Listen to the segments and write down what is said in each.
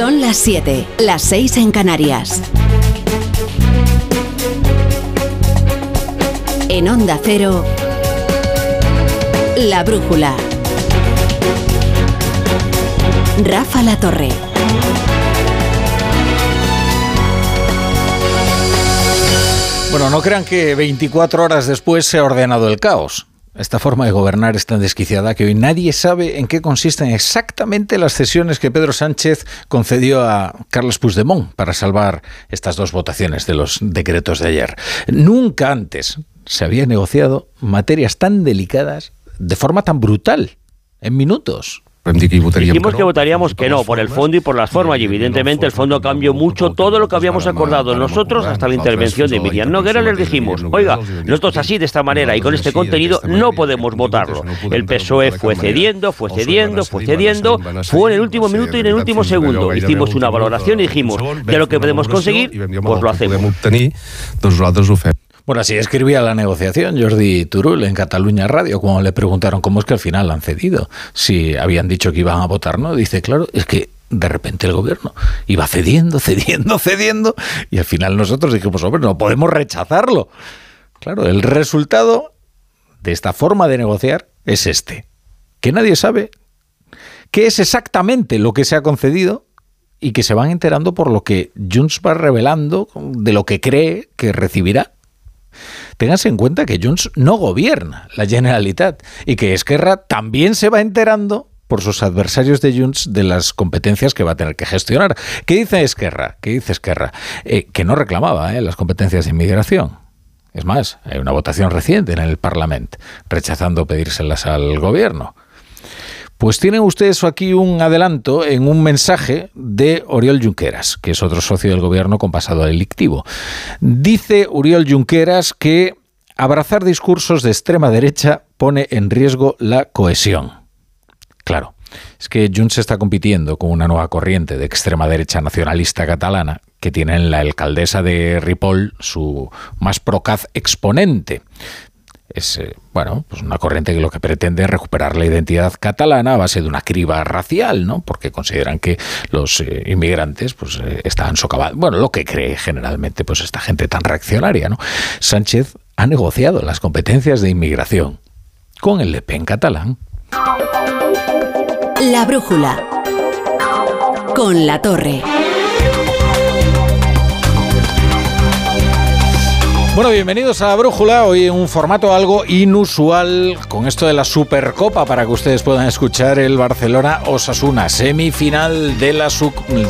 Son las 7, las 6 en Canarias. En Onda Cero, La Brújula. Rafa La Torre. Bueno, no crean que 24 horas después se ha ordenado el caos. Esta forma de gobernar es tan desquiciada que hoy nadie sabe en qué consisten exactamente las cesiones que Pedro Sánchez concedió a Carlos Puigdemont para salvar estas dos votaciones de los decretos de ayer. Nunca antes se había negociado materias tan delicadas de forma tan brutal, en minutos. Dijimos que votaríamos que no, por el fondo y por las formas, y evidentemente el fondo cambió mucho todo lo que habíamos acordado nosotros hasta la intervención de Miriam Noguera. Les dijimos, oiga, nosotros así, de esta manera y con este contenido, no podemos votarlo. El PSOE fue cediendo, fue cediendo, fue cediendo, fue en el último minuto y en el último segundo. Hicimos una valoración y dijimos, de lo que podemos conseguir, pues lo hacemos. Bueno, así escribía la negociación Jordi Turul en Cataluña Radio, cuando le preguntaron cómo es que al final han cedido. Si habían dicho que iban a votar, ¿no? Dice, claro, es que de repente el gobierno iba cediendo, cediendo, cediendo, y al final nosotros dijimos, hombre, no podemos rechazarlo. Claro, el resultado de esta forma de negociar es este, que nadie sabe qué es exactamente lo que se ha concedido y que se van enterando por lo que Junts va revelando de lo que cree que recibirá Ténganse en cuenta que Junts no gobierna la Generalitat y que Esquerra también se va enterando por sus adversarios de Junts de las competencias que va a tener que gestionar. ¿Qué dice Esquerra? ¿Qué dice Esquerra? Eh, que no reclamaba eh, las competencias de inmigración. Es más, hay una votación reciente en el Parlamento rechazando pedírselas al gobierno. Pues tienen ustedes aquí un adelanto en un mensaje de Oriol Junqueras, que es otro socio del gobierno con pasado delictivo. Dice Oriol Junqueras que abrazar discursos de extrema derecha pone en riesgo la cohesión. Claro, es que Junts está compitiendo con una nueva corriente de extrema derecha nacionalista catalana que tiene en la alcaldesa de Ripoll su más procaz exponente es eh, bueno, pues una corriente que lo que pretende es recuperar la identidad catalana a base de una criba racial, ¿no? Porque consideran que los eh, inmigrantes pues eh, están socavados. Bueno, lo que cree generalmente pues esta gente tan reaccionaria, ¿no? Sánchez ha negociado las competencias de inmigración con el Le Pen catalán. La brújula con la torre. Bueno, bienvenidos a la Brújula, hoy en un formato algo inusual con esto de la Supercopa para que ustedes puedan escuchar el Barcelona Osasuna, semifinal de la,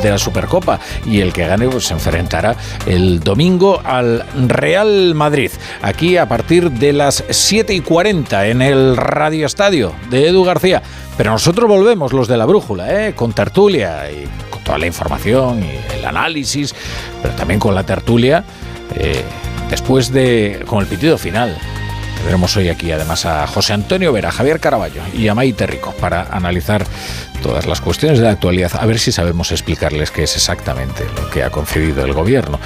de la Supercopa y el que gane pues, se enfrentará el domingo al Real Madrid, aquí a partir de las 7 y 40 en el Radio Estadio de Edu García. Pero nosotros volvemos, los de la Brújula, ¿eh? con tertulia y con toda la información y el análisis, pero también con la tertulia. Eh, después de con el pitido final. Tendremos hoy aquí además a José Antonio Vera, Javier Caraballo y a Maite Rico para analizar todas las cuestiones de la actualidad, a ver si sabemos explicarles qué es exactamente lo que ha concedido el gobierno.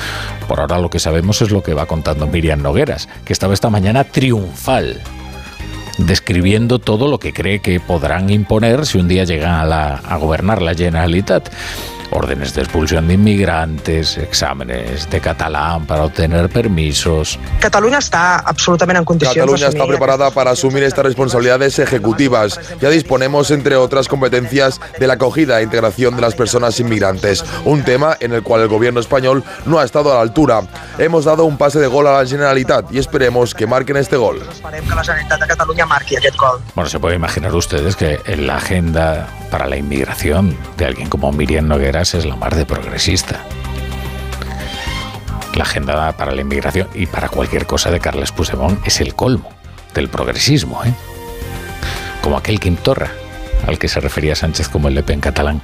Por ahora lo que sabemos es lo que va contando Miriam Nogueras, que estaba esta mañana triunfal describiendo todo lo que cree que podrán imponer si un día llegan a, a gobernar la Generalitat órdenes de expulsión de inmigrantes, exámenes de catalán para obtener permisos. Cataluña está absolutamente en condiciones. Cataluña está preparada para asumir estas responsabilidades ejecutivas. Ya disponemos, entre otras competencias, de la acogida e integración de las personas inmigrantes, un tema en el cual el gobierno español no ha estado a la altura. Hemos dado un pase de gol a la Generalitat y esperemos que marquen este gol. Bueno, se puede imaginar ustedes que en la agenda para la inmigración de alguien como Miriam Nogueras es la más de progresista. La agenda para la inmigración y para cualquier cosa de Carles Puigdemont es el colmo del progresismo, ¿eh? como aquel Quintorra al que se refería Sánchez como el Lepe en catalán.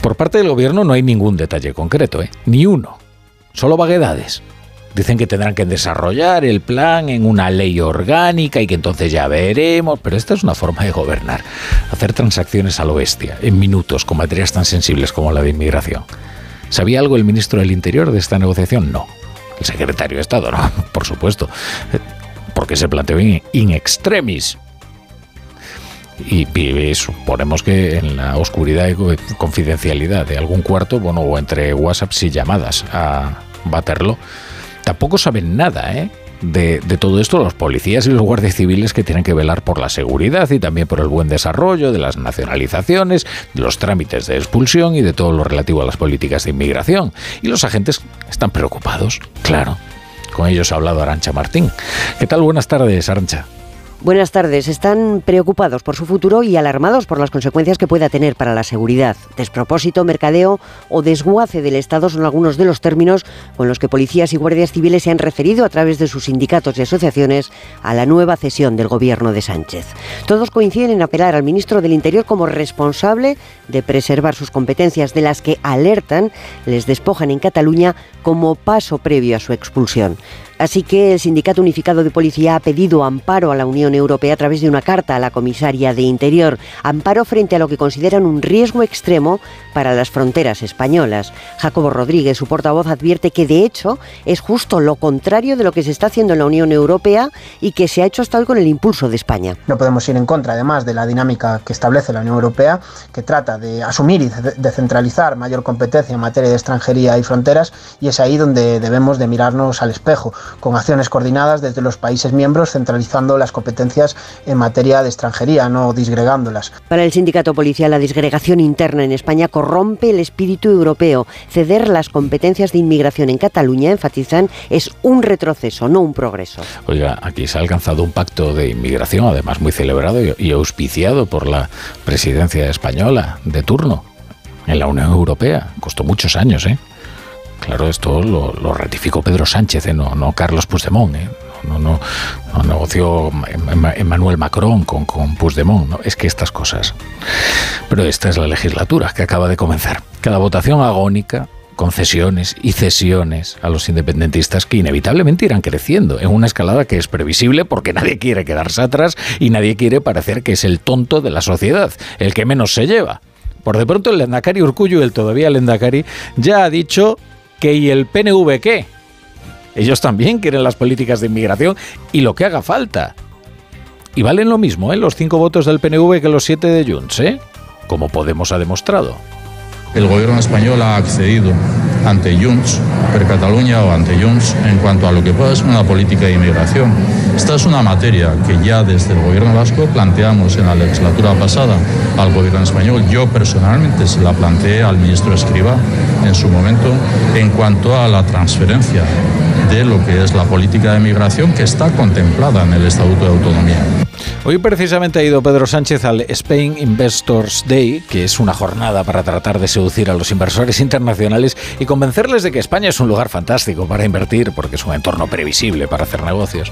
Por parte del gobierno no hay ningún detalle concreto, ¿eh? ni uno, solo vaguedades. Dicen que tendrán que desarrollar el plan en una ley orgánica y que entonces ya veremos, pero esta es una forma de gobernar, hacer transacciones a lo bestia, en minutos, con materias tan sensibles como la de inmigración. ¿Sabía algo el ministro del Interior de esta negociación? No. El secretario de Estado, no, por supuesto. Porque se planteó in, extremis. y, y, suponemos que en la oscuridad y confidencialidad de algún cuarto, bueno, o entre WhatsApps y llamadas a Baterlo, tampoco saben nada, ¿eh? De, todo esto los policías y los guardias civiles que tienen que velar por la seguridad y también por el buen desarrollo de las nacionalizaciones, de los trámites de expulsión y de todo lo relativo a las políticas de inmigración. Y los agentes están preocupados, claro. Con ellos ha hablado Arancha Martín. ¿Qué tal? Buenas tardes, Arancha. Buenas tardes. Están preocupados por su futuro y alarmados por las consecuencias que pueda tener para la seguridad. Despropósito, mercadeo o desguace del Estado son algunos de los términos con los que policías y guardias civiles se han referido a través de sus sindicatos y asociaciones a la nueva cesión del gobierno de Sánchez. Todos coinciden en apelar al ministro del Interior como responsable de preservar sus competencias de las que alertan les despojan en Cataluña como paso previo a su expulsión. Así que el Sindicato Unificado de Policía ha pedido amparo a la Unión Europea a través de una carta a la comisaria de Interior, amparo frente a lo que consideran un riesgo extremo para las fronteras españolas. Jacobo Rodríguez, su portavoz, advierte que de hecho es justo lo contrario de lo que se está haciendo en la Unión Europea y que se ha hecho hasta hoy con el impulso de España. No podemos ir en contra, además, de la dinámica que establece la Unión Europea, que trata de asumir y descentralizar mayor competencia en materia de extranjería y fronteras, y es ahí donde debemos de mirarnos al espejo con acciones coordinadas desde los países miembros, centralizando las competencias en materia de extranjería, no disgregándolas. Para el sindicato policial, la disgregación interna en España corrompe el espíritu europeo. Ceder las competencias de inmigración en Cataluña, enfatizan, es un retroceso, no un progreso. Oiga, aquí se ha alcanzado un pacto de inmigración, además muy celebrado y auspiciado por la presidencia española de turno en la Unión Europea. Costó muchos años, ¿eh? Claro, esto lo, ratificó Pedro Sánchez, ¿eh? no, no, Carlos Puigdemont. ¿eh? No, no, no, negoció Emmanuel Macron con, con Puigdemont. ¿no? Es que estas cosas. Pero esta es la legislatura que acaba de comenzar. Cada votación agónica concesiones y cesiones a los independentistas que inevitablemente irán creciendo en una escalada que es previsible porque nadie quiere quedarse atrás y nadie quiere parecer que es el tonto de la sociedad, el que menos se lleva. Por de pronto el Lendakari Urcuyo, el todavía Lendakari, ya ha dicho ¿y el PNV qué? Ellos también quieren las políticas de inmigración y lo que haga falta. Y valen lo mismo, ¿eh? Los cinco votos del PNV que los siete de Junts, ¿eh? Como Podemos ha demostrado. El gobierno español ha accedido ante Junts, per Cataluña o ante Junts, en cuanto a lo que pueda ser una política de inmigración. Esta es una materia que ya desde el gobierno vasco planteamos en la legislatura pasada al gobierno español. Yo personalmente se la planteé al ministro Escriba en su momento en cuanto a la transferencia de lo que es la política de migración que está contemplada en el Estatuto de Autonomía. Hoy precisamente ha ido Pedro Sánchez al Spain Investors Day, que es una jornada para tratar de seducir a los inversores internacionales y convencerles de que España es un lugar fantástico para invertir, porque es un entorno previsible para hacer negocios.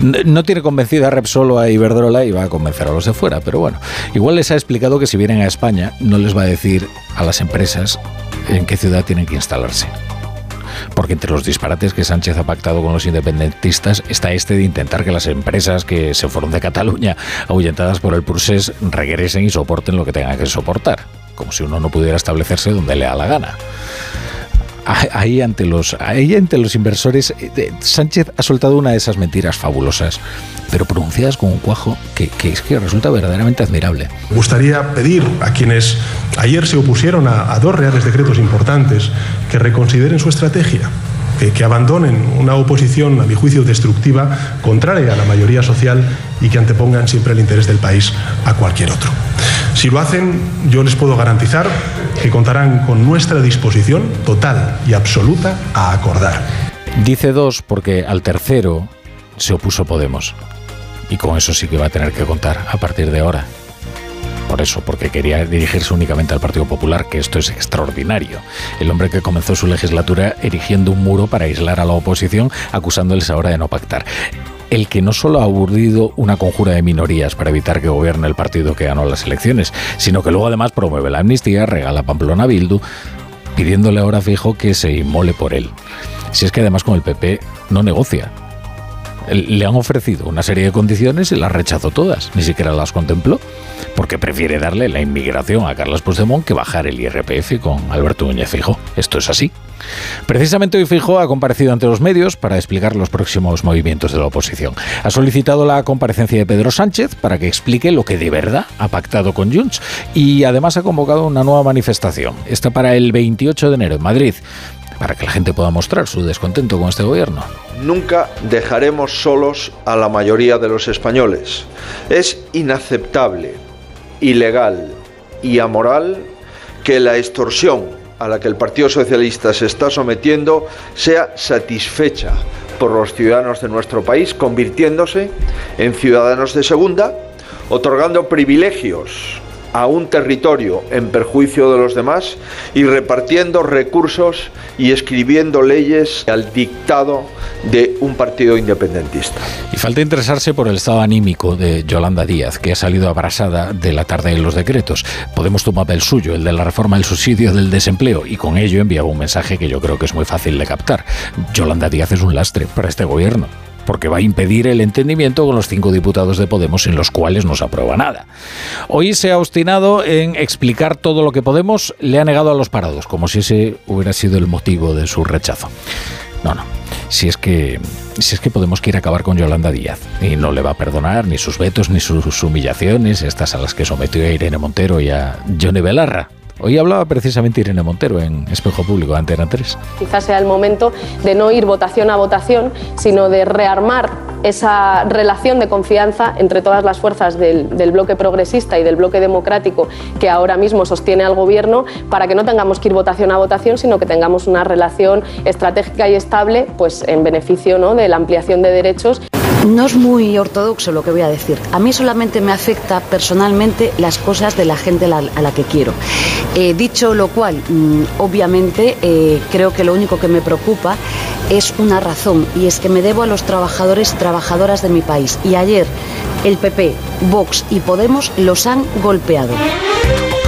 No tiene convencida a Repsol o a Iberdrola y va a convencer a los de fuera, pero bueno, igual les ha explicado que si vienen a España no les va a decir a las empresas en qué ciudad tienen que instalarse porque entre los disparates que Sánchez ha pactado con los independentistas está este de intentar que las empresas que se fueron de Cataluña ahuyentadas por el Pursés regresen y soporten lo que tengan que soportar, como si uno no pudiera establecerse donde le da la gana ahí ante los, ahí ante los inversores, eh, Sánchez ha soltado una de esas mentiras fabulosas, pero pronunciadas con un cuajo que, que es que resulta verdaderamente admirable. Me gustaría pedir a quienes ayer se opusieron a, a dos reales decretos importantes que reconsideren su estrategia que, abandonen una oposición, a mi juicio, destructiva, contraria a la mayoría social y que antepongan siempre el interés del país a cualquier otro. Si lo hacen, yo les puedo garantizar que contarán con nuestra disposición total y absoluta a acordar. Dice dos porque al tercero se opuso Podemos. Y con eso sí que va a tener que contar a partir de ahora por eso, porque quería dirigirse únicamente al Partido Popular, que esto es extraordinario. El hombre que comenzó su legislatura erigiendo un muro para aislar a la oposición, acusándoles ahora de no pactar el que no solo ha urdido una conjura de minorías para evitar que gobierne el partido que ganó las elecciones, sino que luego además promueve la amnistía, regala Pamplona Bildu, pidiéndole ahora fijo que se inmole por él. Si es que además con el PP no negocia. Le han ofrecido una serie de condiciones y las rechazó todas, ni siquiera las contempló porque prefiere darle la inmigración a Carlos Puigdemont que bajar el IRPF con Alberto Núñez Fijo. Esto es así. Precisamente hoy Fijo ha comparecido ante los medios para explicar los próximos movimientos de la oposición. Ha solicitado la comparecencia de Pedro Sánchez para que explique lo que de verdad ha pactado con Junts y además ha convocado una nueva manifestación. Está para el 28 de enero en Madrid para que la gente pueda mostrar su descontento con este gobierno. Nunca dejaremos solos a la mayoría de los españoles. Es inaceptable, ilegal y amoral que la extorsión a la que el Partido Socialista se está sometiendo sea satisfecha por los ciudadanos de nuestro país, convirtiéndose en ciudadanos de segunda, otorgando privilegios a un territorio en perjuicio de los demás y repartiendo recursos y escribiendo leyes al dictado de un partido independentista. Y falta interesarse por el estado anímico de Yolanda Díaz, que ha salido abrasada de la tarde de los decretos. Podemos tomar el suyo, el de la reforma del subsidio del desempleo, y con ello enviaba un mensaje que yo creo que es muy fácil de captar. Yolanda Díaz es un lastre para este gobierno porque va a impedir el entendimiento con los cinco diputados de Podemos en los cuales no se aprueba nada. Hoy se ha obstinado en explicar todo lo que Podemos le ha negado a los parados, como si ese hubiera sido el motivo de su rechazo. No, no. Si es que si es que Podemos quiere acabar con Yolanda Díaz y no le va a perdonar ni sus vetos ni sus humillaciones, estas a las que sometió a Irene Montero y a Johnny Belarra. Hoy hablaba precisamente Irene Montero en Espejo Público, Antena 3. Quizás sea el momento de no ir votación a votación, sino de rearmar esa relación de confianza entre todas las fuerzas del, bloque progresista y del bloque democrático que ahora mismo sostiene al gobierno para que no tengamos que ir votación a votación, sino que tengamos una relación estratégica y estable pues, en beneficio ¿no? de la ampliación de derechos. No es muy ortodoxo lo que voy a decir. A mí solamente me afecta personalmente las cosas de la gente a la que quiero. Eh, dicho lo cual, mm, obviamente eh, creo que lo único que me preocupa es una razón y es que me debo a los trabajadores y trabajadoras de mi país. Y ayer el PP, Vox y Podemos los han golpeado.